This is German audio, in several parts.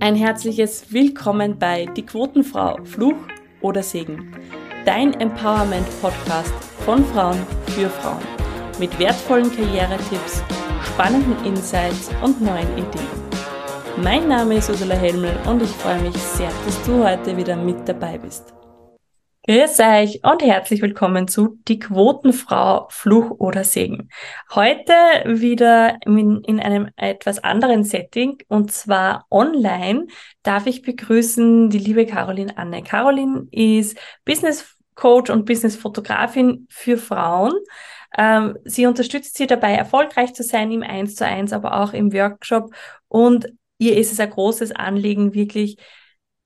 Ein herzliches Willkommen bei Die Quotenfrau, Fluch oder Segen. Dein Empowerment-Podcast von Frauen für Frauen. Mit wertvollen Karrieretipps, spannenden Insights und neuen Ideen. Mein Name ist Ursula Helmel und ich freue mich sehr, dass du heute wieder mit dabei bist. Grüß euch und herzlich willkommen zu Die Quotenfrau, Fluch oder Segen. Heute wieder in, in, einem etwas anderen Setting und zwar online darf ich begrüßen die liebe Caroline Anne. Caroline ist Business Coach und Business Fotografin für Frauen. Ähm, sie unterstützt sie dabei, erfolgreich zu sein im 1 zu 1, aber auch im Workshop und ihr ist es ein großes Anliegen, wirklich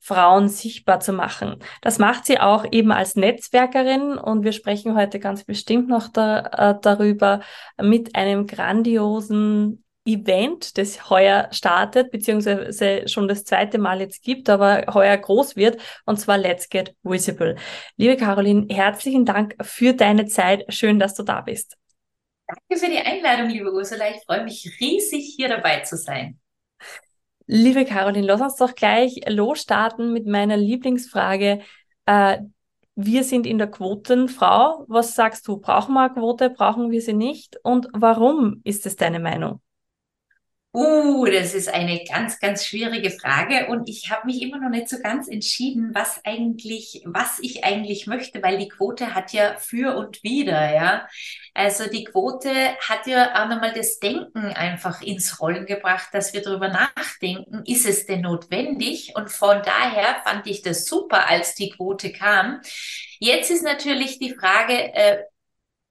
Frauen sichtbar zu machen. Das macht sie auch eben als Netzwerkerin und wir sprechen heute ganz bestimmt noch da, äh, darüber mit einem grandiosen Event, das heuer startet, beziehungsweise schon das zweite Mal jetzt gibt, aber heuer groß wird, und zwar Let's Get Visible. Liebe Caroline, herzlichen Dank für deine Zeit. Schön, dass du da bist. Danke für die Einladung, liebe Ursula. Ich freue mich riesig, hier dabei zu sein. Liebe Caroline, lass uns doch gleich losstarten mit meiner Lieblingsfrage. Äh, wir sind in der Quotenfrau. Was sagst du? Brauchen wir eine Quote? Brauchen wir sie nicht? Und warum ist es deine Meinung? Uh, das ist eine ganz, ganz schwierige Frage und ich habe mich immer noch nicht so ganz entschieden, was eigentlich, was ich eigentlich möchte, weil die Quote hat ja für und wieder, ja. Also die Quote hat ja auch nochmal das Denken einfach ins Rollen gebracht, dass wir darüber nachdenken, ist es denn notwendig? Und von daher fand ich das super, als die Quote kam. Jetzt ist natürlich die Frage, äh,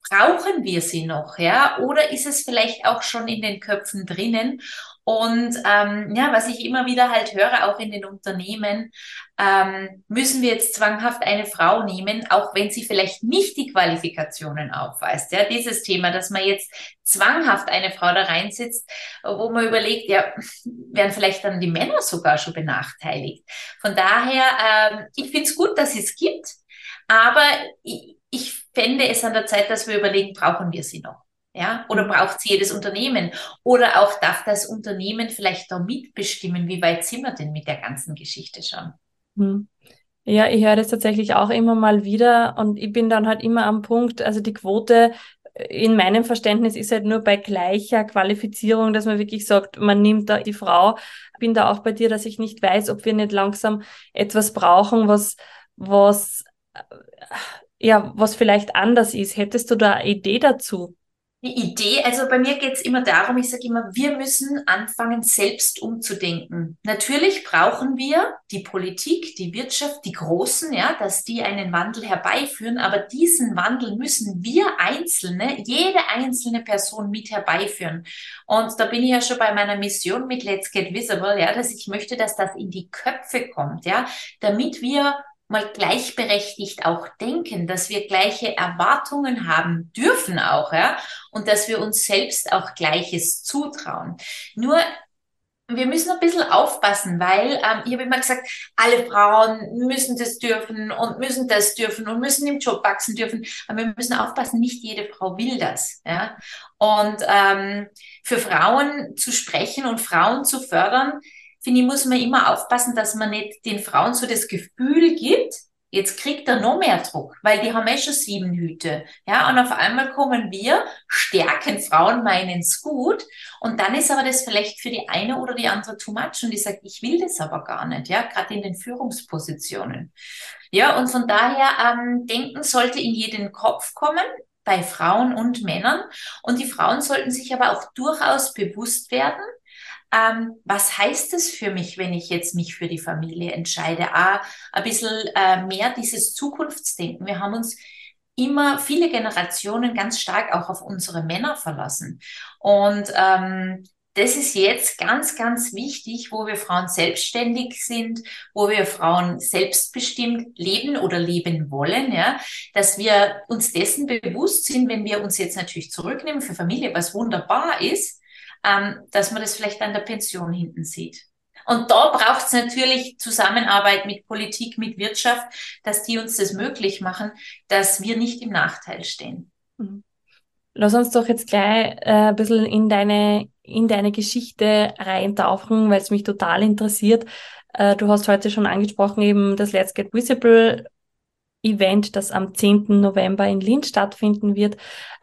brauchen wir sie noch, ja? Oder ist es vielleicht auch schon in den Köpfen drinnen? Und ähm, ja, was ich immer wieder halt höre, auch in den Unternehmen, ähm, müssen wir jetzt zwanghaft eine Frau nehmen, auch wenn sie vielleicht nicht die Qualifikationen aufweist. Ja, dieses Thema, dass man jetzt zwanghaft eine Frau da reinsetzt, wo man überlegt, ja, werden vielleicht dann die Männer sogar schon benachteiligt. Von daher, ähm, ich finde es gut, dass es gibt, aber ich, ich fände es an der Zeit, dass wir überlegen, brauchen wir sie noch? Ja, oder mhm. braucht sie jedes Unternehmen? Oder auch darf das Unternehmen vielleicht da mitbestimmen, wie weit sind wir denn mit der ganzen Geschichte schon? Hm. Ja, ich höre das tatsächlich auch immer mal wieder und ich bin dann halt immer am Punkt, also die Quote in meinem Verständnis ist halt nur bei gleicher Qualifizierung, dass man wirklich sagt, man nimmt da die Frau. Ich bin da auch bei dir, dass ich nicht weiß, ob wir nicht langsam etwas brauchen, was, was ja, was vielleicht anders ist. Hättest du da eine Idee dazu? Die Idee, also bei mir geht es immer darum, ich sage immer, wir müssen anfangen, selbst umzudenken. Natürlich brauchen wir die Politik, die Wirtschaft, die Großen, ja, dass die einen Wandel herbeiführen, aber diesen Wandel müssen wir Einzelne, jede einzelne Person mit herbeiführen. Und da bin ich ja schon bei meiner Mission mit Let's Get Visible, ja, dass ich möchte, dass das in die Köpfe kommt, ja, damit wir mal gleichberechtigt auch denken, dass wir gleiche Erwartungen haben dürfen auch, ja, und dass wir uns selbst auch Gleiches zutrauen. Nur wir müssen ein bisschen aufpassen, weil ähm, ich habe immer gesagt, alle Frauen müssen das dürfen und müssen das dürfen und müssen im Job wachsen dürfen. Aber wir müssen aufpassen, nicht jede Frau will das. Ja? Und ähm, für Frauen zu sprechen und Frauen zu fördern, finde ich, muss man immer aufpassen, dass man nicht den Frauen so das Gefühl gibt, jetzt kriegt er noch mehr Druck, weil die haben eh schon sieben Hüte. Ja, und auf einmal kommen wir, stärken Frauen, meinen es gut. Und dann ist aber das vielleicht für die eine oder die andere too much. Und die sagt, ich will das aber gar nicht, ja, gerade in den Führungspositionen. Ja, und von daher, ähm, Denken sollte in jeden Kopf kommen bei Frauen und Männern. Und die Frauen sollten sich aber auch durchaus bewusst werden, ähm, was heißt es für mich, wenn ich jetzt mich für die Familie entscheide? Ah, ein bisschen äh, mehr dieses Zukunftsdenken. Wir haben uns immer viele Generationen ganz stark auch auf unsere Männer verlassen. Und ähm, das ist jetzt ganz, ganz wichtig, wo wir Frauen selbstständig sind, wo wir Frauen selbstbestimmt leben oder leben wollen, ja, dass wir uns dessen bewusst sind, wenn wir uns jetzt natürlich zurücknehmen für Familie, was wunderbar ist, ähm, dass man das vielleicht an der Pension hinten sieht. Und da braucht es natürlich Zusammenarbeit mit Politik, mit Wirtschaft, dass die uns das möglich machen, dass wir nicht im Nachteil stehen. Mhm. lass uns doch jetzt gleich äh, ein bisschen in deine, in deine Geschichte reintauchen, weil es mich total interessiert. Äh, du hast heute schon angesprochen, eben das Let's Get Visible Event, das am 10. November in Linz stattfinden wird.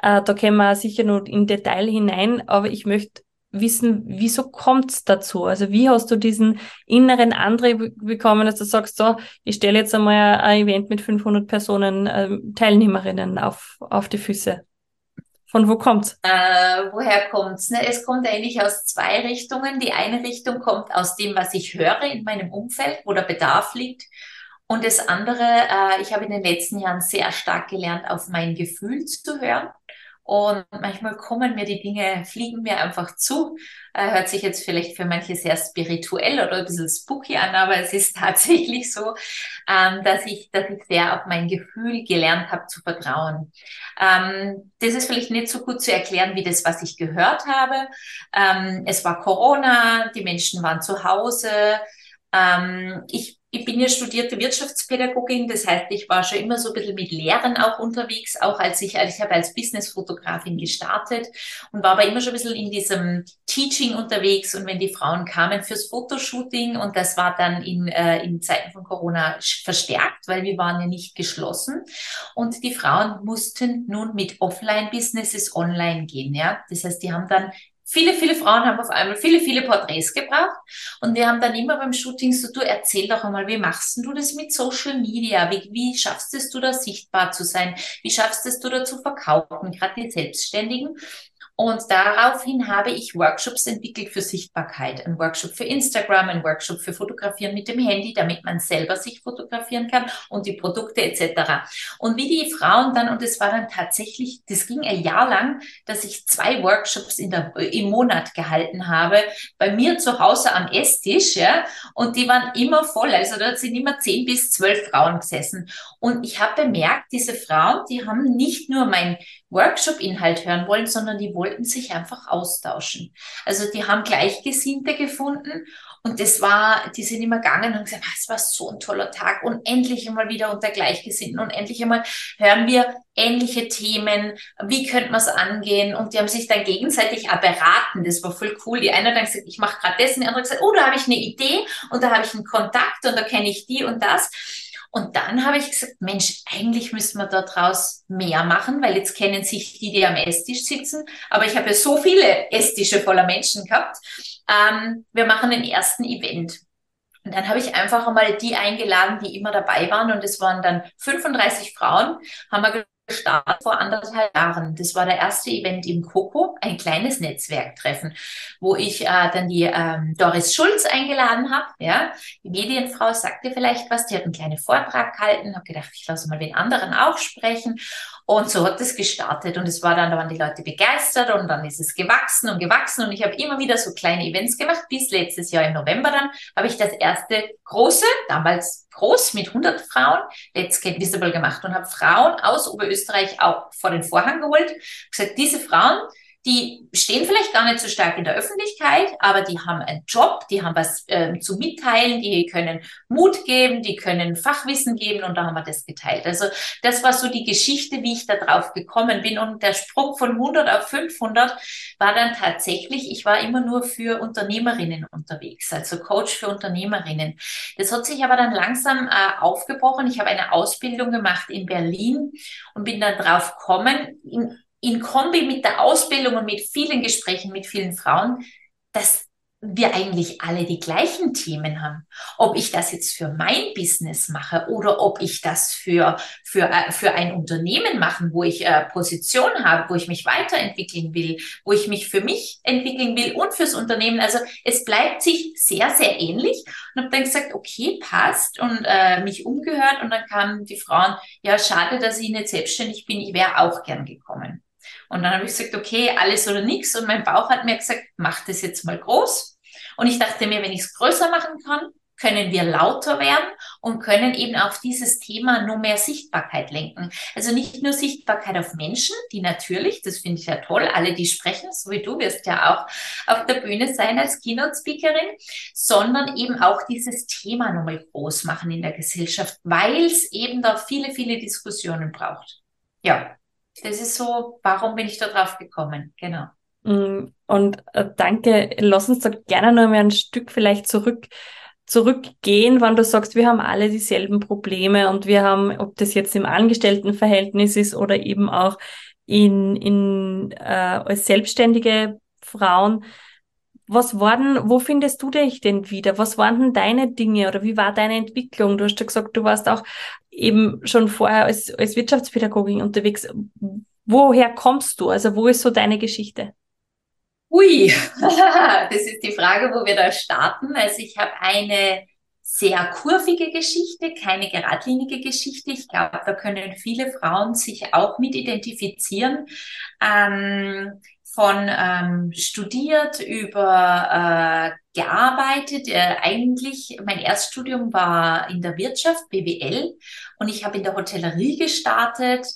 Äh, da können wir sicher nur in Detail hinein, aber ich möchte wissen, wieso kommt's dazu? Also wie hast du diesen inneren Antrieb bekommen, dass du sagst, so, ich stelle jetzt einmal ein Event mit 500 Personen, äh, Teilnehmerinnen auf, auf die Füße? Von wo kommt's? Äh, woher kommt's? Ne? Es kommt eigentlich aus zwei Richtungen. Die eine Richtung kommt aus dem, was ich höre in meinem Umfeld, wo der Bedarf liegt. Und das andere, äh, ich habe in den letzten Jahren sehr stark gelernt, auf mein Gefühl zu hören. Und manchmal kommen mir die Dinge, fliegen mir einfach zu. Äh, hört sich jetzt vielleicht für manche sehr spirituell oder ein bisschen spooky an, aber es ist tatsächlich so, ähm, dass ich, dass ich sehr auf mein Gefühl gelernt habe zu vertrauen. Ähm, das ist vielleicht nicht so gut zu erklären wie das, was ich gehört habe. Ähm, es war Corona, die Menschen waren zu Hause. Ähm, ich ich bin ja studierte Wirtschaftspädagogin, das heißt, ich war schon immer so ein bisschen mit Lehren auch unterwegs, auch als ich, als ich habe als Businessfotografin gestartet und war aber immer schon ein bisschen in diesem Teaching unterwegs und wenn die Frauen kamen fürs Fotoshooting und das war dann in, äh, in Zeiten von Corona verstärkt, weil wir waren ja nicht geschlossen und die Frauen mussten nun mit Offline-Businesses online gehen, ja. Das heißt, die haben dann Viele, viele Frauen haben auf einmal viele, viele Porträts gebracht. Und wir haben dann immer beim Shooting so, du erzähl doch einmal, wie machst du das mit Social Media? Wie, wie schaffst es du da sichtbar zu sein? Wie schaffst es du da zu verkaufen? Gerade die Selbstständigen. Und daraufhin habe ich Workshops entwickelt für Sichtbarkeit. Ein Workshop für Instagram, ein Workshop für Fotografieren mit dem Handy, damit man selber sich fotografieren kann und die Produkte etc. Und wie die Frauen dann, und es war dann tatsächlich, das ging ein Jahr lang, dass ich zwei Workshops in der, im Monat gehalten habe, bei mir zu Hause am Esstisch, ja, und die waren immer voll. Also dort sind immer zehn bis zwölf Frauen gesessen. Und ich habe bemerkt, diese Frauen, die haben nicht nur mein Workshop-Inhalt hören wollen, sondern die wollten sich einfach austauschen. Also die haben Gleichgesinnte gefunden und das war, die sind immer gegangen und gesagt, ah, es war so ein toller Tag und endlich einmal wieder unter Gleichgesinnten und endlich einmal hören wir ähnliche Themen, wie könnte man es angehen und die haben sich dann gegenseitig auch beraten, das war voll cool. Die eine hat dann gesagt, ich mache gerade das und die andere hat gesagt, oh, da habe ich eine Idee und da habe ich einen Kontakt und da kenne ich die und das. Und dann habe ich gesagt, Mensch, eigentlich müssen wir daraus mehr machen, weil jetzt kennen sich die, die am Esstisch sitzen. Aber ich habe ja so viele Esstische voller Menschen gehabt. Ähm, wir machen den ersten Event. Und dann habe ich einfach einmal die eingeladen, die immer dabei waren. Und es waren dann 35 Frauen, haben wir gestartet vor anderthalb Jahren. Das war der erste Event im Coco, ein kleines Netzwerktreffen, wo ich äh, dann die ähm, Doris Schulz eingeladen habe. Ja, die Medienfrau sagte vielleicht was, die hat einen kleinen Vortrag gehalten, habe gedacht, ich lasse mal den anderen auch sprechen. Und so hat es gestartet und es war dann, da waren die Leute begeistert und dann ist es gewachsen und gewachsen und ich habe immer wieder so kleine Events gemacht. Bis letztes Jahr im November dann habe ich das erste große, damals groß mit 100 Frauen, Let's Get Visible gemacht und habe Frauen aus Oberösterreich auch vor den Vorhang geholt. Gesagt, diese Frauen, die stehen vielleicht gar nicht so stark in der Öffentlichkeit, aber die haben einen Job, die haben was äh, zu mitteilen, die können Mut geben, die können Fachwissen geben und da haben wir das geteilt. Also das war so die Geschichte, wie ich da drauf gekommen bin und der Sprung von 100 auf 500 war dann tatsächlich, ich war immer nur für Unternehmerinnen unterwegs, also Coach für Unternehmerinnen. Das hat sich aber dann langsam äh, aufgebrochen. Ich habe eine Ausbildung gemacht in Berlin und bin dann drauf gekommen, in Kombi mit der Ausbildung und mit vielen Gesprächen mit vielen Frauen, dass wir eigentlich alle die gleichen Themen haben. Ob ich das jetzt für mein Business mache oder ob ich das für, für, äh, für ein Unternehmen mache, wo ich äh, Position habe, wo ich mich weiterentwickeln will, wo ich mich für mich entwickeln will und fürs Unternehmen. Also es bleibt sich sehr, sehr ähnlich. Und habe dann gesagt, okay, passt und äh, mich umgehört und dann kamen die Frauen, ja, schade, dass ich nicht selbstständig bin, ich wäre auch gern gekommen. Und dann habe ich gesagt, okay, alles oder nichts. Und mein Bauch hat mir gesagt, mach das jetzt mal groß. Und ich dachte mir, wenn ich es größer machen kann, können wir lauter werden und können eben auf dieses Thema nur mehr Sichtbarkeit lenken. Also nicht nur Sichtbarkeit auf Menschen, die natürlich, das finde ich ja toll, alle, die sprechen, so wie du wirst ja auch auf der Bühne sein als Keynote-Speakerin, sondern eben auch dieses Thema nochmal groß machen in der Gesellschaft, weil es eben da viele, viele Diskussionen braucht. Ja, Das ist so, warum bin ich da drauf gekommen? Genau. Mm, und äh, danke, lass uns da gerne noch mal ein Stück vielleicht zurück zurückgehen, wenn du sagst, wir haben alle dieselben Probleme und wir haben, ob das jetzt im Angestelltenverhältnis ist oder eben auch in, in äh, als selbstständige Frauen. Was waren, wo findest du dich denn wieder? Was waren denn deine Dinge oder wie war deine Entwicklung? Du hast ja gesagt, du warst auch eben schon vorher als, als Wirtschaftspädagogin unterwegs. Woher kommst du? Also wo ist so deine Geschichte? Ui, das ist die Frage, wo wir da starten. Also ich habe eine sehr kurvige Geschichte, keine geradlinige Geschichte. Ich glaube, da können viele Frauen sich auch mit identifizieren. Ähm, von ähm, studiert über äh, gearbeitet. Äh, eigentlich, mein Erststudium war in der Wirtschaft, BWL, und ich habe in der Hotellerie gestartet.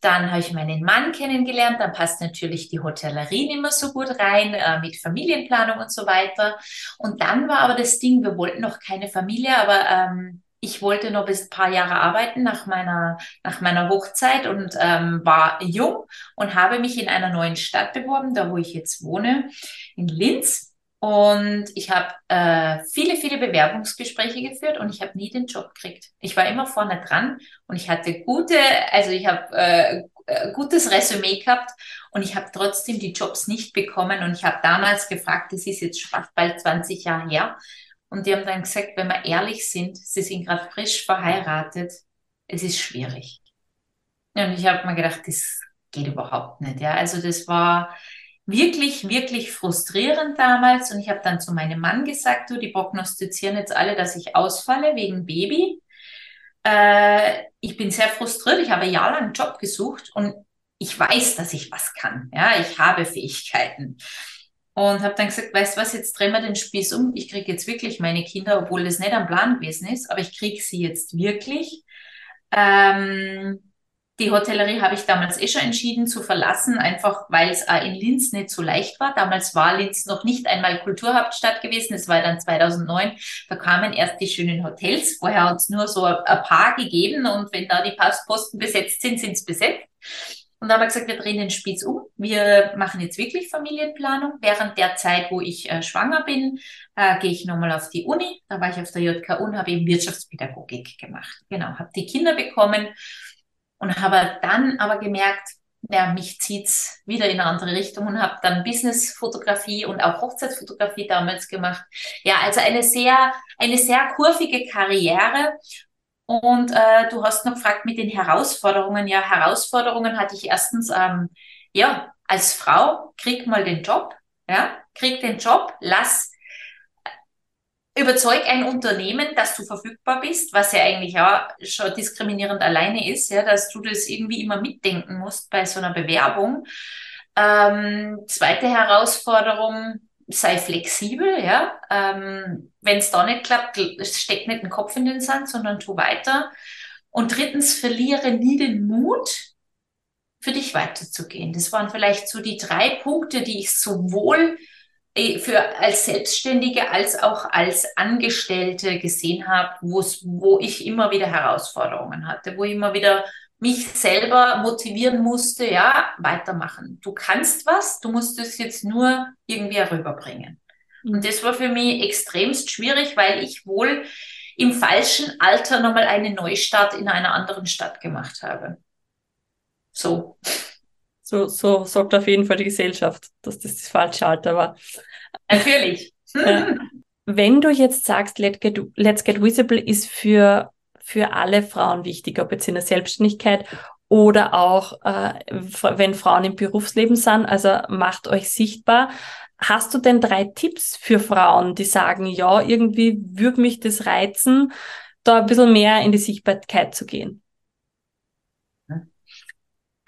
Dann habe ich meinen Mann kennengelernt. Dann passt natürlich die Hotellerie nicht mehr so gut rein äh, mit Familienplanung und so weiter. Und dann war aber das Ding, wir wollten noch keine Familie, aber ähm, ich wollte noch bis ein paar Jahre arbeiten nach meiner, nach meiner Hochzeit und ähm, war jung und habe mich in einer neuen Stadt beworben, da wo ich jetzt wohne, in Linz. Und ich habe äh, viele, viele Bewerbungsgespräche geführt und ich habe nie den Job gekriegt. Ich war immer vorne dran und ich hatte gute, also ich habe äh, äh, gutes Resümee gehabt und ich habe trotzdem die Jobs nicht bekommen. Und ich habe damals gefragt, das ist jetzt fast bald 20 Jahre her, und die haben dann gesagt, wenn wir ehrlich sind, sie sind gerade frisch verheiratet, es ist schwierig. Und ich habe mir gedacht, das geht überhaupt nicht. Ja, also das war wirklich, wirklich frustrierend damals. Und ich habe dann zu meinem Mann gesagt, du, die prognostizieren jetzt alle, dass ich ausfalle wegen Baby. Äh, ich bin sehr frustriert. Ich habe jahrelang einen Job gesucht und ich weiß, dass ich was kann. Ja, ich habe Fähigkeiten. Und habe dann gesagt, weißt du was, jetzt drehen wir den Spieß um. Ich kriege jetzt wirklich meine Kinder, obwohl das nicht am Plan gewesen ist, aber ich kriege sie jetzt wirklich. Ähm, die Hotellerie habe ich damals eh schon entschieden zu verlassen, einfach weil es in Linz nicht so leicht war. Damals war Linz noch nicht einmal Kulturhauptstadt gewesen. Es war dann 2009. Da kamen erst die schönen Hotels. Vorher hat es nur so ein paar gegeben und wenn da die Postposten besetzt sind, sind es besetzt. Und da haben wir gesagt, wir drehen den Spieß um. Wir machen jetzt wirklich Familienplanung. Während der Zeit, wo ich äh, schwanger bin, äh, gehe ich nochmal auf die Uni. Da war ich auf der JKU und habe eben Wirtschaftspädagogik gemacht. Genau, habe die Kinder bekommen und habe dann aber gemerkt, ja, mich zieht's wieder in eine andere Richtung und habe dann Businessfotografie und auch Hochzeitsfotografie damals gemacht. Ja, also eine sehr, eine sehr kurvige Karriere und äh, du hast noch gefragt mit den Herausforderungen. Ja, Herausforderungen hatte ich erstens, ähm, ja, als Frau, krieg mal den Job, ja, krieg den Job, lass, überzeug ein Unternehmen, dass du verfügbar bist, was ja eigentlich auch schon diskriminierend alleine ist, ja, dass du das irgendwie immer mitdenken musst bei so einer Bewerbung. Ähm, zweite Herausforderung, sei flexibel, ja. Ähm, Wenn es da nicht klappt, steck nicht den Kopf in den Sand, sondern tu weiter. Und drittens, verliere nie den Mut, für dich weiterzugehen. Das waren vielleicht so die drei Punkte, die ich sowohl äh, für als Selbstständige als auch als Angestellte gesehen habe, wo ich immer wieder Herausforderungen hatte, wo ich immer wieder mich selber motivieren musste, ja, weitermachen. Du kannst was, du musst es jetzt nur irgendwie herüberbringen. Mhm. Und das war für mich extremst schwierig, weil ich wohl im falschen Alter nochmal einen Neustart in einer anderen Stadt gemacht habe. So. So, so sagt auf jeden Fall die Gesellschaft, dass das das falsche Alter war. Natürlich. Ja. Wenn du jetzt sagst, Let's Get, Let's Get Visible ist für für alle Frauen wichtig, ob jetzt in der Selbstständigkeit oder auch, äh, wenn Frauen im Berufsleben sind. Also macht euch sichtbar. Hast du denn drei Tipps für Frauen, die sagen, ja, irgendwie würde mich das reizen, da ein bisschen mehr in die Sichtbarkeit zu gehen?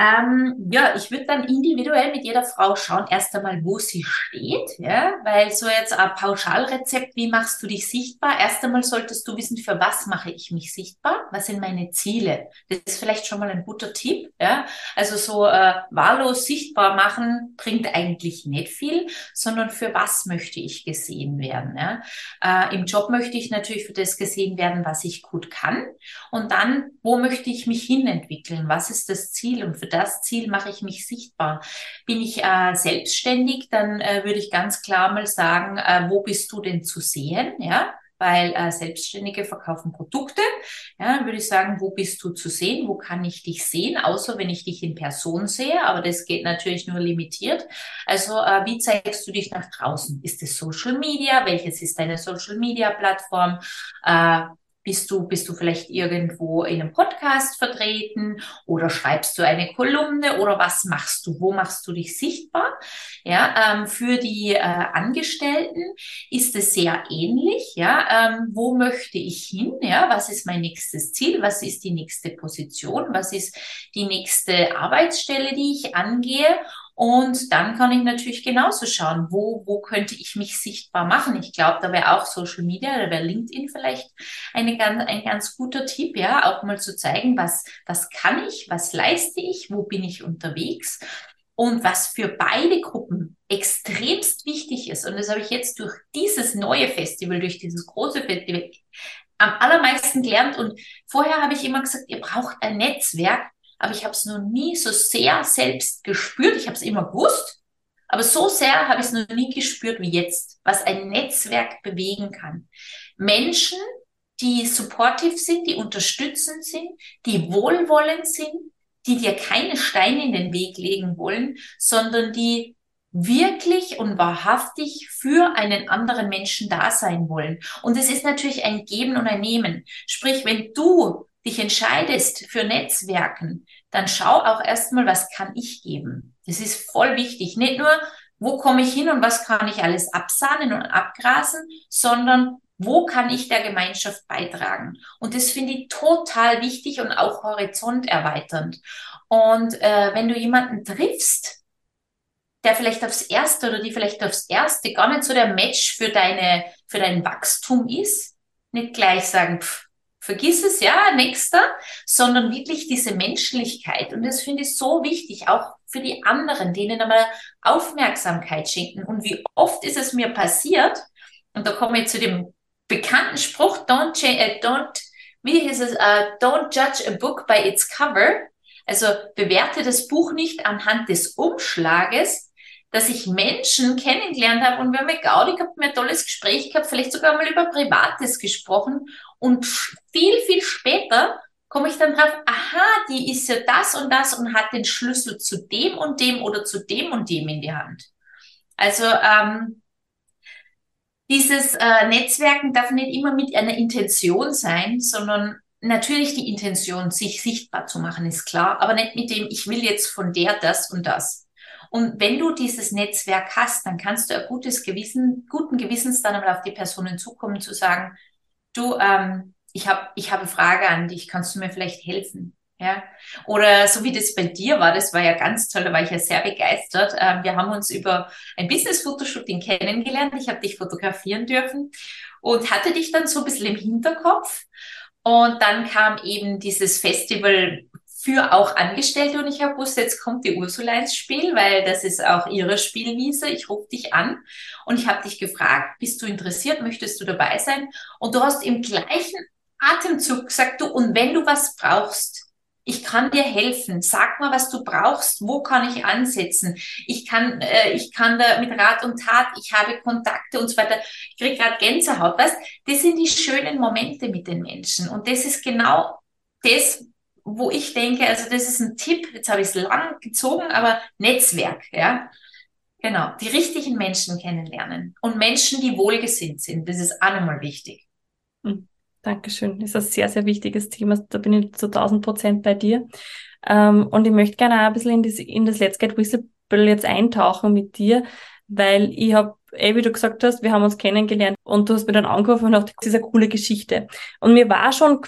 Ähm, ja, ich würde dann individuell mit jeder Frau schauen, erst einmal, wo sie steht, ja, weil so jetzt ein Pauschalrezept, wie machst du dich sichtbar? Erst einmal solltest du wissen, für was mache ich mich sichtbar? Was sind meine Ziele? Das ist vielleicht schon mal ein guter Tipp, ja. Also so äh, wahllos sichtbar machen bringt eigentlich nicht viel, sondern für was möchte ich gesehen werden, ja. Äh, Im Job möchte ich natürlich für das gesehen werden, was ich gut kann. Und dann, wo möchte ich mich hinentwickeln? Was ist das Ziel? Und für das Ziel mache ich mich sichtbar. Bin ich äh, selbstständig, dann äh, würde ich ganz klar mal sagen, äh, wo bist du denn zu sehen? Ja, weil äh, Selbstständige verkaufen Produkte. Ja, dann würde ich sagen, wo bist du zu sehen? Wo kann ich dich sehen? Außer wenn ich dich in Person sehe, aber das geht natürlich nur limitiert. Also äh, wie zeigst du dich nach draußen? Ist es Social Media? Welches ist deine Social Media Plattform? Äh, bist du, bist du vielleicht irgendwo in einem Podcast vertreten oder schreibst du eine Kolumne oder was machst du? Wo machst du dich sichtbar? Ja, ähm, für die äh, Angestellten ist es sehr ähnlich. Ja, ähm, wo möchte ich hin? Ja, was ist mein nächstes Ziel? Was ist die nächste Position? Was ist die nächste Arbeitsstelle, die ich angehe? Und dann kann ich natürlich genauso schauen, wo, wo könnte ich mich sichtbar machen. Ich glaube, da wäre auch Social Media, da wäre LinkedIn vielleicht eine ganz, ein ganz guter Tipp, ja, auch mal zu zeigen, was, was kann ich, was leiste ich, wo bin ich unterwegs. Und was für beide Gruppen extremst wichtig ist, und das habe ich jetzt durch dieses neue Festival, durch dieses große Festival am allermeisten gelernt. Und vorher habe ich immer gesagt, ihr braucht ein Netzwerk, aber ich habe es noch nie so sehr selbst gespürt. Ich habe es immer gewusst, aber so sehr habe ich es noch nie gespürt wie jetzt, was ein Netzwerk bewegen kann. Menschen, die supportive sind, die unterstützend sind, die wohlwollend sind, die dir keine Steine in den Weg legen wollen, sondern die wirklich und wahrhaftig für einen anderen Menschen da sein wollen. Und es ist natürlich ein Geben und ein Nehmen. Sprich, wenn du dich entscheidest für Netzwerken, dann schau auch erstmal, was kann ich geben. Das ist voll wichtig. Nicht nur, wo komme ich hin und was kann ich alles absahnen und abgrasen, sondern wo kann ich der Gemeinschaft beitragen? Und das finde ich total wichtig und auch horizonterweiternd. Und äh, wenn du jemanden triffst, der vielleicht aufs erste oder die vielleicht aufs erste gar nicht so der Match für deine, für dein Wachstum ist, nicht gleich sagen, pff, vergiss es, ja, nächster, sondern wirklich diese Menschlichkeit. Und das finde ich so wichtig, auch für die anderen, denen einmal Aufmerksamkeit schenken. Und wie oft ist es mir passiert, und da komme ich zu dem bekannten Spruch, don't, äh, don't wie hieß es, uh, don't judge a book by its cover. Also bewerte das Buch nicht anhand des Umschlages, dass ich Menschen kennengelernt habe und wir haben mit Gaudi gehabt, wir ein tolles Gespräch gehabt, vielleicht sogar mal über Privates gesprochen und viel, viel später komme ich dann drauf, aha, die ist ja das und das und hat den Schlüssel zu dem und dem oder zu dem und dem in die Hand. Also ähm, dieses äh, Netzwerken darf nicht immer mit einer Intention sein, sondern natürlich die Intention, sich sichtbar zu machen, ist klar, aber nicht mit dem, ich will jetzt von der das und das. Und wenn du dieses Netzwerk hast, dann kannst du ein gutes Gewissen, guten Gewissens dann einmal auf die Personen zukommen, zu sagen, du, ähm, ich habe ich hab eine Frage an dich, kannst du mir vielleicht helfen? Ja, oder so wie das bei dir war, das war ja ganz toll, da war ich ja sehr begeistert. Ähm, wir haben uns über ein Business-Fotoshooting kennengelernt. Ich habe dich fotografieren dürfen und hatte dich dann so ein bisschen im Hinterkopf. Und dann kam eben dieses Festival für auch Angestellte und ich habe gewusst, jetzt kommt die Ursula ins Spiel, weil das ist auch ihre Spielwiese. Ich rufe dich an und ich habe dich gefragt, bist du interessiert, möchtest du dabei sein? Und du hast im gleichen Atemzug gesagt, du, und wenn du was brauchst, ich kann dir helfen. Sag mal, was du brauchst. Wo kann ich ansetzen? Ich kann, äh, ich kann da mit Rat und Tat. Ich habe Kontakte und so weiter. Ich kriege gerade Gänsehaut. Weißt? Das sind die schönen Momente mit den Menschen. Und das ist genau das, wo ich denke, also das ist ein Tipp, jetzt habe ich es lang gezogen, aber Netzwerk, ja. Genau, die richtigen Menschen kennenlernen und Menschen, die wohlgesinnt sind, das ist auch nochmal wichtig. Hm, Dankeschön, das ist ein sehr, sehr wichtiges Thema, da bin ich zu 1000 Prozent bei dir. Ähm, und ich möchte gerne auch ein bisschen in das, in das Let's Get Visible jetzt eintauchen mit dir, weil ich habe, eh wie du gesagt hast, wir haben uns kennengelernt und du hast mir dann angerufen und gesagt, das ist eine coole Geschichte. Und mir war schon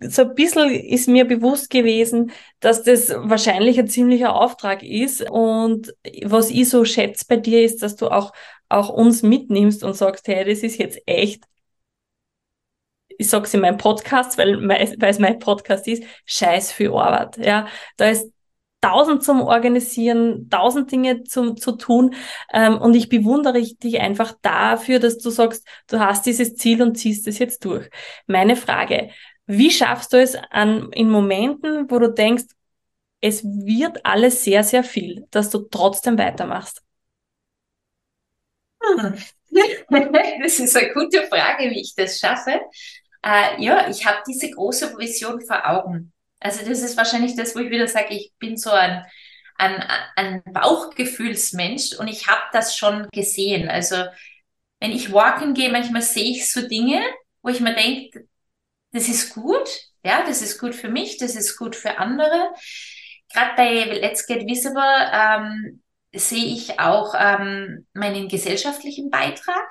so ein bisschen ist mir bewusst gewesen, dass das wahrscheinlich ein ziemlicher Auftrag ist. Und was ich so schätze bei dir ist, dass du auch, auch uns mitnimmst und sagst, hey, das ist jetzt echt, ich sag's in meinem Podcast, weil, weil es mein Podcast ist, scheiß für Arbeit. Ja, da ist tausend zum Organisieren, tausend Dinge zum, zu tun. Ähm, und ich bewundere dich einfach dafür, dass du sagst, du hast dieses Ziel und ziehst es jetzt durch. Meine Frage, wie schaffst du es an, in Momenten, wo du denkst, es wird alles sehr, sehr viel, dass du trotzdem weitermachst? Hm. Das ist eine gute Frage, wie ich das schaffe. Äh, ja, ich habe diese große Vision vor Augen. Also das ist wahrscheinlich das, wo ich wieder sage, ich bin so ein, ein, ein Bauchgefühlsmensch und ich habe das schon gesehen. Also wenn ich walken gehe, manchmal sehe ich so Dinge, wo ich mir denke, das ist gut, ja, das ist gut für mich, das ist gut für andere. Gerade bei Let's Get Visible ähm, sehe ich auch ähm, meinen gesellschaftlichen Beitrag.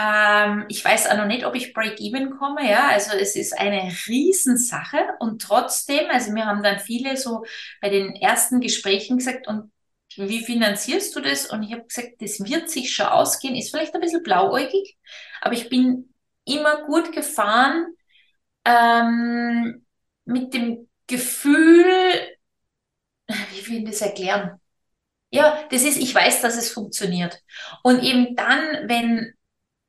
Ähm, ich weiß auch noch nicht, ob ich Break-Even komme, ja. Also es ist eine Riesensache und trotzdem, also wir haben dann viele so bei den ersten Gesprächen gesagt, und wie finanzierst du das? Und ich habe gesagt, das wird sich schon ausgehen, ist vielleicht ein bisschen blauäugig, aber ich bin immer gut gefahren ähm, mit dem Gefühl, wie will ich das erklären? Ja, das ist, ich weiß, dass es funktioniert. Und eben dann, wenn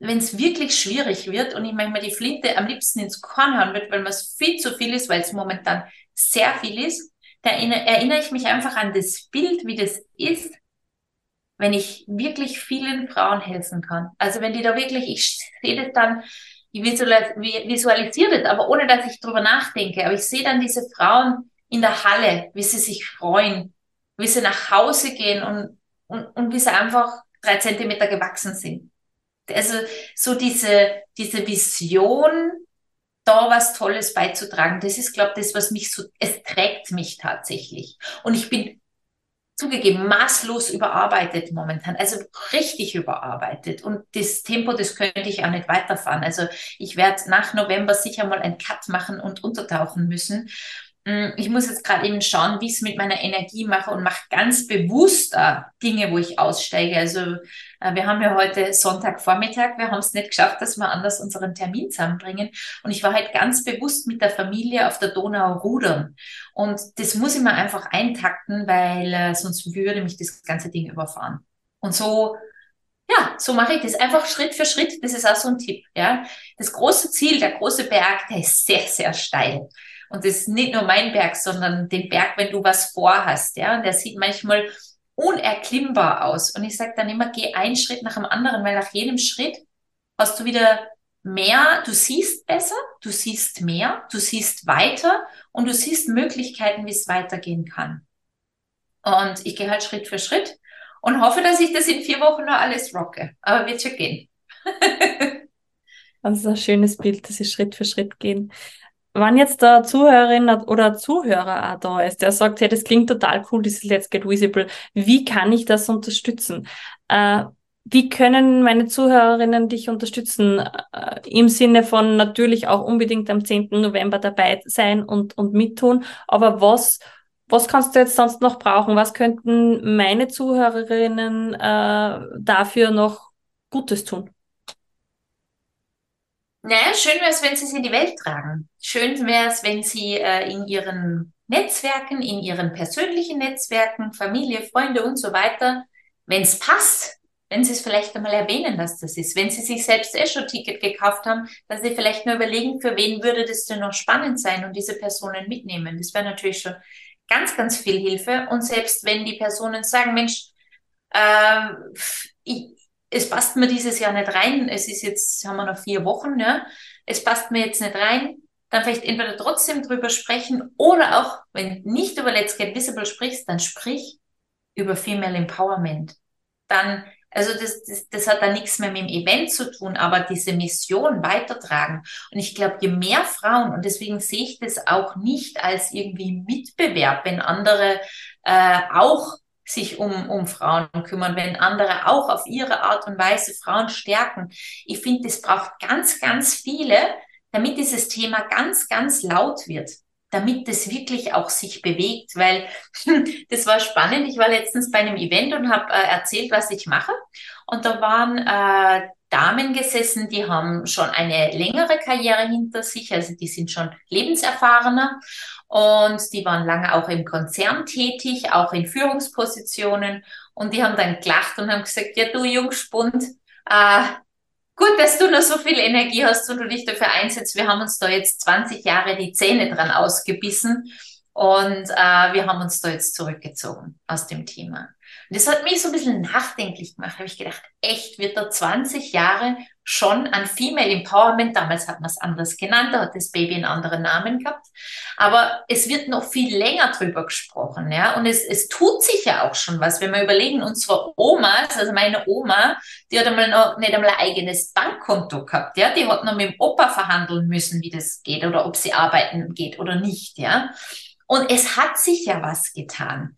wenn es wirklich schwierig wird und ich manchmal die Flinte am liebsten ins Korn hauen wird, weil es viel zu viel ist, weil es momentan sehr viel ist, da erinnere ich mich einfach an das Bild, wie das ist, wenn ich wirklich vielen Frauen helfen kann. Also wenn die da wirklich, ich sehe das dann, ich visualisiere das, aber ohne dass ich drüber nachdenke. Aber ich sehe dann diese Frauen in der Halle, wie sie sich freuen, wie sie nach Hause gehen und, und, und wie sie einfach drei Zentimeter gewachsen sind. Also so diese, diese Vision, da was Tolles beizutragen, das ist, glaube ich, das, was mich so, es trägt mich tatsächlich. Und ich bin zugegeben maßlos überarbeitet momentan, also richtig überarbeitet. Und das Tempo, das könnte ich auch nicht weiterfahren. Also ich werde nach November sicher mal einen Cut machen und untertauchen müssen. Mm, ich muss jetzt gerade eben schauen, wie ich es mit meiner Energie mache und mache ganz bewusst äh, Dinge, wo ich aussteige. Also äh, wir haben ja heute Sonntagvormittag, wir haben es nicht geschafft, dass wir anders unseren Termin zusammenbringen. Und ich war halt ganz bewusst mit der Familie auf der Donau rudern. Und das muss ich mir einfach eintakten, weil äh, sonst würde mich das ganze Ding überfahren. Und so ja, so mache ich das einfach Schritt für Schritt. Das ist auch so ein Tipp. Ja, das große Ziel, der große Berg, der ist sehr, sehr steil. Und das ist nicht nur mein Berg, sondern den Berg, wenn du was vorhast. Ja, und der sieht manchmal unerklimmbar aus. Und ich sage dann immer, geh einen Schritt nach dem anderen, weil nach jedem Schritt hast du wieder mehr, du siehst besser, du siehst mehr, du siehst weiter und du siehst Möglichkeiten, wie es weitergehen kann. Und ich gehe halt Schritt für Schritt und hoffe, dass ich das in vier Wochen noch alles rocke. Aber wird schon gehen. das ist ein schönes Bild, dass sie Schritt für Schritt gehen wenn jetzt der Zuhörerin oder Zuhörer auch da ist, der sagt, hey, das klingt total cool, dieses Let's Get Visible, wie kann ich das unterstützen? Äh, wie können meine Zuhörerinnen dich unterstützen? Äh, Im Sinne von natürlich auch unbedingt am 10. November dabei sein und, und mittun. Aber was, was kannst du jetzt sonst noch brauchen? Was könnten meine Zuhörerinnen äh, dafür noch Gutes tun? Naja, schön wäre es, wenn sie es in die Welt tragen. Schön wäre es, wenn sie äh, in ihren Netzwerken, in ihren persönlichen Netzwerken, Familie, Freunde und so weiter, wenn es passt, wenn sie es vielleicht einmal erwähnen, dass das ist. Wenn sie sich selbst eh schon Ticket gekauft haben, dass sie vielleicht nur überlegen, für wen würde das denn noch spannend sein und diese Personen mitnehmen. Das wäre natürlich schon ganz, ganz viel Hilfe. Und selbst wenn die Personen sagen, Mensch, äh, ich, es passt mir dieses Jahr nicht rein, es ist jetzt, haben wir noch vier Wochen, ja, es passt mir jetzt nicht rein, dann vielleicht entweder trotzdem drüber sprechen oder auch, wenn nicht über Let's Get Visible sprichst, dann sprich über Female Empowerment. Dann, also das, das, das hat da nichts mehr mit dem Event zu tun, aber diese Mission weitertragen. Und ich glaube, je mehr Frauen, und deswegen sehe ich das auch nicht als irgendwie Mitbewerb, wenn andere äh, auch sich um, um Frauen kümmern, wenn andere auch auf ihre Art und Weise Frauen stärken. Ich finde, es braucht ganz, ganz viele, damit dieses Thema ganz, ganz laut wird, damit das wirklich auch sich bewegt, weil das war spannend. Ich war letztens bei einem Event und habe äh, erzählt, was ich mache. Und da waren äh, Damen gesessen, die haben schon eine längere Karriere hinter sich, also die sind schon lebenserfahrener und die waren lange auch im Konzern tätig, auch in Führungspositionen und die haben dann gelacht und haben gesagt, ja du Jungspund, äh, gut, dass du noch so viel Energie hast und du dich dafür einsetzt. Wir haben uns da jetzt 20 Jahre die Zähne dran ausgebissen Und äh, wir haben uns da jetzt zurückgezogen aus dem Thema. Und das hat mich so ein bisschen nachdenklich gemacht. Da habe ich gedacht, echt, wird da 20 Jahre schon an Female Empowerment, damals hat man es anders genannt, da hat das Baby einen anderen Namen gehabt, aber es wird noch viel länger drüber gesprochen, ja, und es, es tut sich ja auch schon was, wenn wir überlegen, unsere Omas, also meine Oma, die hat einmal noch nicht einmal ein eigenes Bankkonto gehabt, ja, die hat noch mit dem Opa verhandeln müssen, wie das geht oder ob sie arbeiten geht oder nicht, ja, und es hat sich ja was getan,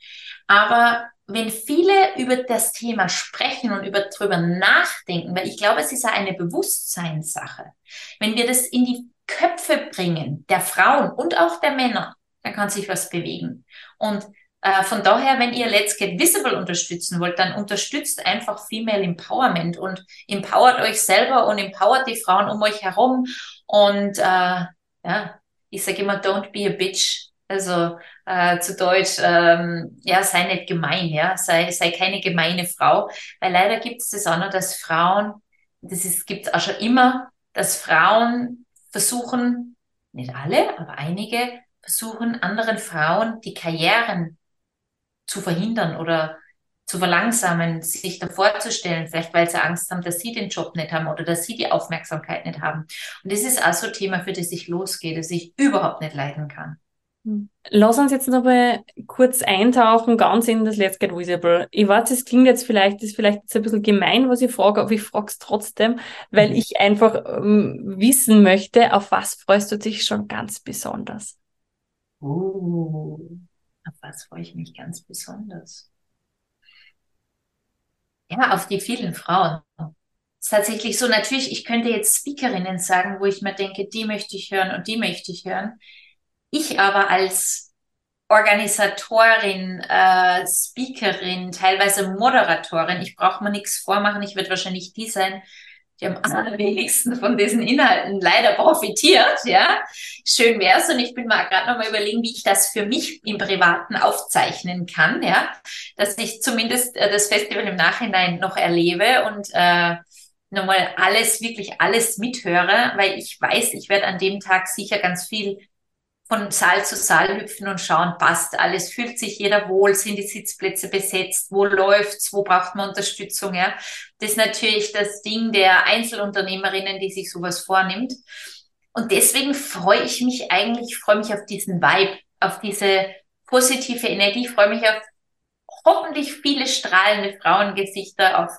aber wenn viele über das Thema sprechen und über drüber nachdenken, weil ich glaube, es ist ja eine Bewusstseinssache. Wenn wir das in die Köpfe bringen, der Frauen und auch der Männer, dann kann sich was bewegen. Und äh, von daher, wenn ihr Let's Get Visible unterstützen wollt, dann unterstützt einfach Female Empowerment und empowert euch selber und empowert die Frauen um euch herum. Und äh, ja, ich sage immer, don't be a bitch. Also äh, zu Deutsch, ähm, ja, sei nicht gemein, ja, sei, sei keine gemeine Frau, weil leider gibt es das auch noch, dass Frauen, das gibt es auch schon immer, dass Frauen versuchen, nicht alle, aber einige versuchen, anderen Frauen die Karrieren zu verhindern oder zu verlangsamen, sich davor zu stellen, vielleicht weil sie Angst haben, dass sie den Job nicht haben oder dass sie die Aufmerksamkeit nicht haben. Und das ist auch so ein Thema, für das ich losgehe, das ich überhaupt nicht leiden kann. Lass uns jetzt noch mal kurz eintauchen, ganz in das Let's Get Visible. Ich weiß, es klingt jetzt vielleicht, ist vielleicht jetzt ein bisschen gemein, was ich frage, aber ich frage es trotzdem, weil mhm. ich einfach ähm, wissen möchte, auf was freust du dich schon ganz besonders? Oh, auf was freue ich mich ganz besonders? Ja, auf die vielen Frauen. Es ist tatsächlich so, natürlich, ich könnte jetzt Speakerinnen sagen, wo ich mir denke, die möchte ich hören und die möchte ich hören. Ich aber als Organisatorin, äh, Speakerin, teilweise Moderatorin, ich brauche mir nichts vormachen, ich werde wahrscheinlich die sein, die am allerwenigsten von diesen Inhalten leider profitiert, ja. Schön wär's und ich bin mal gerade nochmal überlegen, wie ich das für mich im Privaten aufzeichnen kann, ja. Dass ich zumindest äh, das Festival im Nachhinein noch erlebe und äh, nochmal alles, wirklich alles mithöre, weil ich weiß, ich werde an dem Tag sicher ganz viel von Saal zu Saal hüpfen und schauen, passt alles, fühlt sich jeder wohl, sind die Sitzplätze besetzt, wo läuft's, wo braucht man Unterstützung, ja. Das ist natürlich das Ding der Einzelunternehmerinnen, die sich sowas vornimmt. Und deswegen freue ich mich eigentlich, freue mich auf diesen Vibe, auf diese positive Energie, freue mich auf hoffentlich viele strahlende Frauengesichter, auf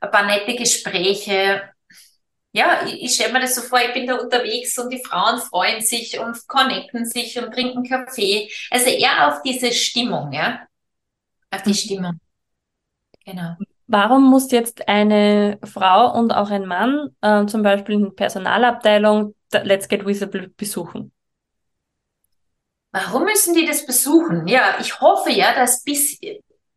ein paar nette Gespräche ja, ich, ich stelle mir das so vor, ich bin da unterwegs und die Frauen freuen sich und connecten sich und trinken Kaffee. Also eher auf diese Stimmung, ja. Auf die mhm. Stimmung. Genau. Warum muss jetzt eine Frau und auch ein Mann äh, zum Beispiel in Personalabteilung Let's Get Visible besuchen? Warum müssen die das besuchen? Ja, ich hoffe ja, dass bis,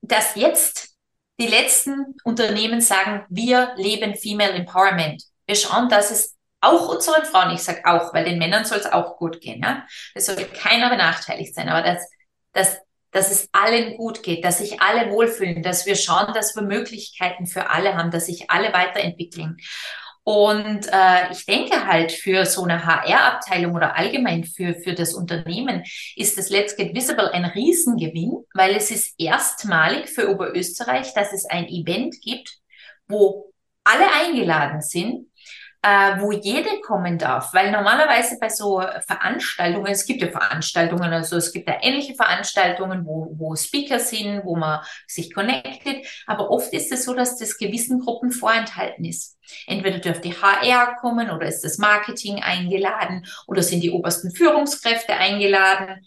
dass jetzt die letzten Unternehmen sagen, wir leben Female Empowerment wir schauen, dass es auch unseren Frauen, ich sage auch, weil den Männern soll es auch gut gehen, ja. Es soll keiner benachteiligt sein, aber dass, dass, dass es allen gut geht, dass sich alle wohlfühlen, dass wir schauen, dass wir Möglichkeiten für alle haben, dass sich alle weiterentwickeln. Und äh, ich denke halt für so eine HR-Abteilung oder allgemein für, für das Unternehmen ist das Let's Get Visible ein Riesengewinn, weil es ist erstmalig für Oberösterreich, dass es ein Event gibt, wo alle eingeladen sind äh, wo jede kommen darf, weil normalerweise bei so Veranstaltungen, es gibt ja Veranstaltungen, also es gibt ja ähnliche Veranstaltungen, wo, wo Speaker sind, wo man sich connectet, aber oft ist es so, dass das gewissen Gruppen vorenthalten ist. Entweder dürft die HR kommen oder ist das Marketing eingeladen oder sind die obersten Führungskräfte eingeladen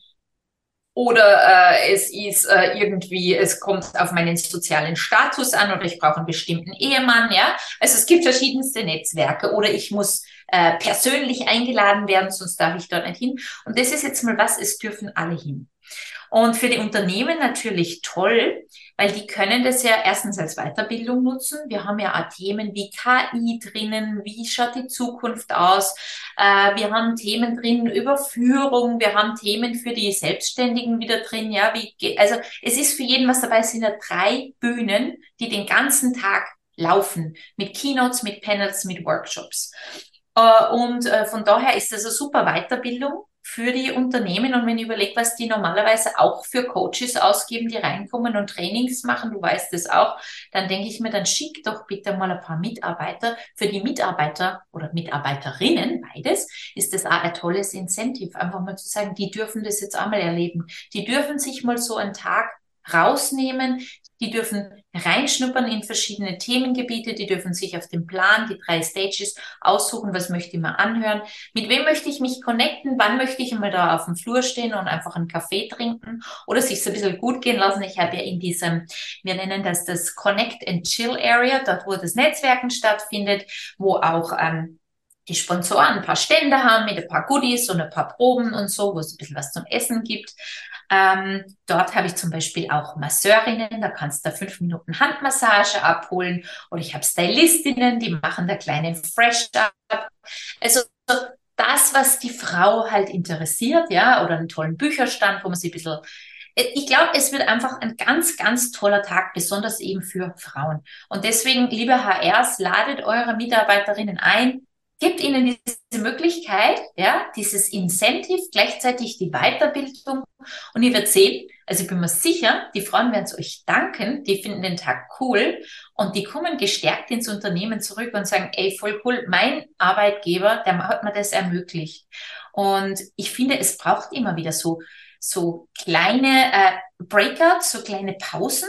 oder äh, es ist äh, irgendwie, es kommt auf meinen sozialen Status an oder ich brauche einen bestimmten Ehemann, ja. Also es gibt verschiedenste Netzwerke oder ich muss äh, persönlich eingeladen werden, sonst darf ich dort nicht hin. Und das ist jetzt mal was, es dürfen alle hin. Und für die Unternehmen natürlich toll, weil die können das ja erstens als Weiterbildung nutzen. Wir haben ja auch Themen wie KI drinnen, wie schaut die Zukunft aus. Äh, wir haben Themen drin über Führung, wir haben Themen für die Selbstständigen wieder drin. Ja, wie, also es ist für jeden was dabei. Es sind ja drei Bühnen, die den ganzen Tag laufen mit Keynotes, mit Panels, mit Workshops. Äh, und äh, von daher ist das eine super Weiterbildung für die Unternehmen. Und wenn ich überlege, was die normalerweise auch für Coaches ausgeben, die reinkommen und Trainings machen, du weißt es auch, dann denke ich mir, dann schick doch bitte mal ein paar Mitarbeiter. Für die Mitarbeiter oder Mitarbeiterinnen, beides, ist das auch ein tolles Incentive. Einfach mal zu sagen, die dürfen das jetzt einmal erleben. Die dürfen sich mal so einen Tag rausnehmen. Die dürfen reinschnuppern in verschiedene Themengebiete. Die dürfen sich auf dem Plan, die drei Stages aussuchen, was möchte ich mal anhören. Mit wem möchte ich mich connecten? Wann möchte ich mal da auf dem Flur stehen und einfach einen Kaffee trinken oder sich so ein bisschen gut gehen lassen? Ich habe ja in diesem, wir nennen das das Connect and Chill Area, dort wo das Netzwerken stattfindet, wo auch ähm, die Sponsoren ein paar Stände haben mit ein paar Goodies und ein paar Proben und so, wo es ein bisschen was zum Essen gibt. Ähm, dort habe ich zum Beispiel auch Masseurinnen, da kannst du fünf Minuten Handmassage abholen. Oder ich habe Stylistinnen, die machen da kleinen Fresh-Up. Also das, was die Frau halt interessiert, ja, oder einen tollen Bücherstand, wo man sie ein bisschen ich glaube, es wird einfach ein ganz, ganz toller Tag, besonders eben für Frauen. Und deswegen, liebe HRs, ladet eure Mitarbeiterinnen ein, gibt ihnen diese Möglichkeit, ja, dieses Incentive, gleichzeitig die Weiterbildung. Und ihr werdet sehen, also ich bin mir sicher, die Frauen werden es euch danken, die finden den Tag cool und die kommen gestärkt ins Unternehmen zurück und sagen, ey, voll cool, mein Arbeitgeber, der hat mir das ermöglicht. Und ich finde, es braucht immer wieder so, so kleine äh, Breakouts, so kleine Pausen,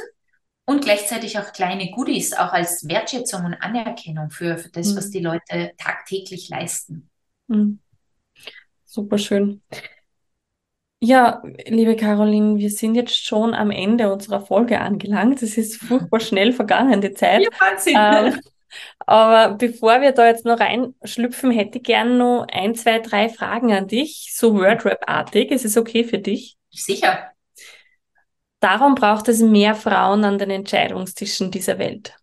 und gleichzeitig auch kleine Goodies, auch als Wertschätzung und Anerkennung für, für das, mhm. was die Leute tagtäglich leisten. Mhm. Super schön. Ja, liebe Caroline, wir sind jetzt schon am Ende unserer Folge angelangt. Es ist furchtbar schnell vergangen, die Zeit. Ja, Wahnsinn. Ähm, aber bevor wir da jetzt noch reinschlüpfen, hätte ich gerne noch ein, zwei, drei Fragen an dich, so Wordrap-artig. Ist es okay für dich? Sicher. Darum braucht es mehr Frauen an den Entscheidungstischen dieser Welt.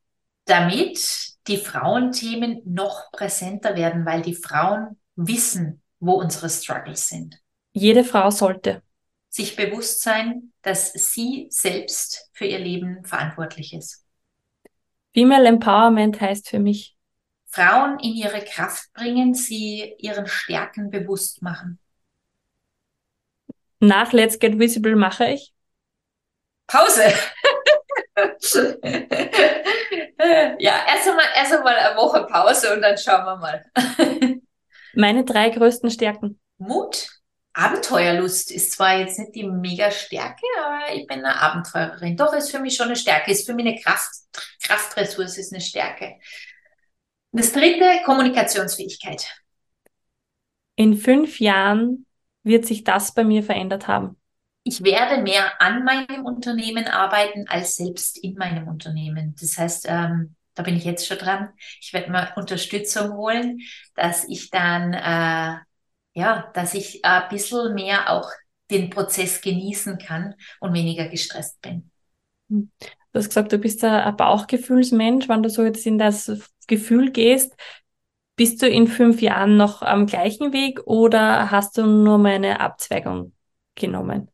Damit die Frauenthemen noch präsenter werden, weil die Frauen wissen, wo unsere Struggles sind. Jede Frau sollte sich bewusst sein, dass sie selbst für ihr Leben verantwortlich ist. Female Empowerment heißt für mich, Frauen in ihre Kraft bringen, sie ihren Stärken bewusst machen. Nach Let's Get Visible mache ich Pause. ja, erst einmal, erst einmal eine Woche Pause und dann schauen wir mal. Meine drei größten Stärken. Mut. Abenteuerlust ist zwar jetzt nicht die mega Stärke, aber ich bin eine Abenteurerin. Doch, ist für mich schon eine Stärke, ist für mich eine Kraft, Kraftressource, ist eine Stärke. Das dritte, Kommunikationsfähigkeit. In fünf Jahren wird sich das bei mir verändert haben ich werde mehr an meinem Unternehmen arbeiten als selbst in meinem Unternehmen. Das heißt, ähm, da bin ich jetzt schon dran. Ich werde mal Unterstützung holen, dass ich dann, äh, ja, dass ich ein bisschen mehr auch den Prozess genießen kann und weniger gestresst bin. Du hast gesagt, du bist ein Bauchgefühlsmensch. Wenn du so jetzt in das Gefühl gehst, bist du in fünf Jahren noch am gleichen Weg oder hast du nur meine Abzweigung genommen?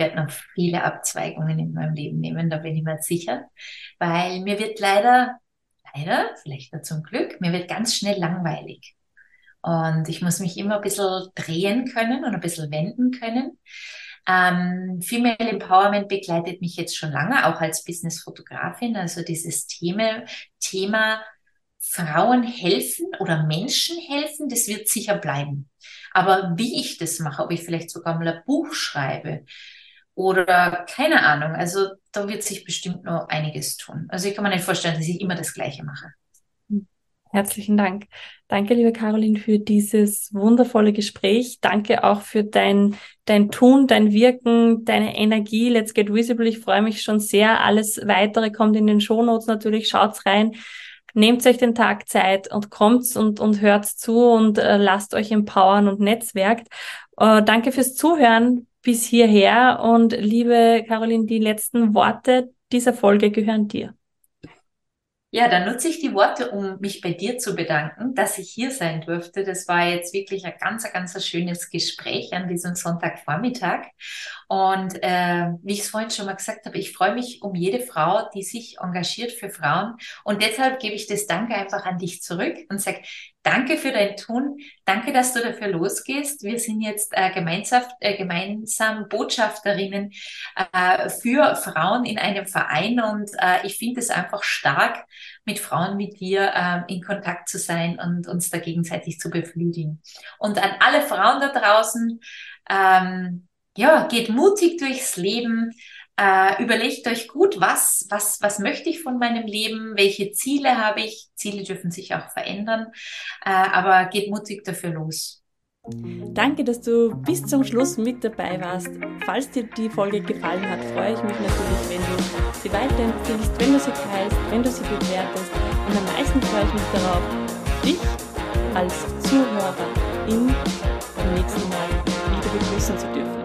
Werde noch viele Abzweigungen in meinem Leben nehmen, da bin ich mir sicher, weil mir wird leider, leider, vielleicht auch zum Glück, mir wird ganz schnell langweilig. Und ich muss mich immer ein bisschen drehen können und ein bisschen wenden können. Ähm, Female Empowerment begleitet mich jetzt schon lange, auch als Business-Fotografin. Also dieses Thema, Thema Frauen helfen oder Menschen helfen, das wird sicher bleiben. Aber wie ich das mache, ob ich vielleicht sogar mal ein Buch schreibe, oder keine Ahnung. Also da wird sich bestimmt noch einiges tun. Also ich kann mir nicht vorstellen, dass ich immer das Gleiche mache. Herzlichen Dank. Danke, liebe Caroline, für dieses wundervolle Gespräch. Danke auch für dein, dein Tun, dein Wirken, deine Energie. Let's get visible. Ich freue mich schon sehr. Alles weitere kommt in den Shownotes natürlich. Schaut's rein. Nehmt euch den Tag Zeit und kommt's und, und hört zu und äh, lasst euch empowern und netzwerkt. Äh, danke fürs Zuhören bis hierher. Und liebe Caroline, die letzten Worte dieser Folge gehören dir. Ja, dann nutze ich die Worte, um mich bei dir zu bedanken, dass ich hier sein durfte. Das war jetzt wirklich ein ganz, ganz schönes Gespräch an diesem Sonntagvormittag. Und äh, wie ich es vorhin schon mal gesagt habe, ich freue mich um jede Frau, die sich engagiert für Frauen. Und deshalb gebe ich das Danke einfach an dich zurück und sage, danke für dein Tun. Danke, dass du dafür losgehst. Wir sind jetzt äh, gemeinsam, äh, gemeinsam Botschafterinnen äh, für Frauen in einem Verein und äh, ich finde es einfach stark, mit Frauen wie dir äh, in Kontakt zu sein und uns da gegenseitig zu beflügeln. Und an alle Frauen da draußen, ähm, ja, geht mutig durchs Leben. Äh, überlegt euch gut, was, was, was möchte ich von meinem Leben, welche Ziele habe ich. Ziele dürfen sich auch verändern, äh, aber geht mutig dafür los. Danke, dass du bis zum Schluss mit dabei warst. Falls dir die Folge gefallen hat, freue ich mich natürlich, wenn du sie weiterempfiehlst, wenn du sie teilst, wenn du sie bewertest. Und am meisten freue ich mich darauf, dich als Zuhörer im nächsten Mal wieder begrüßen zu dürfen.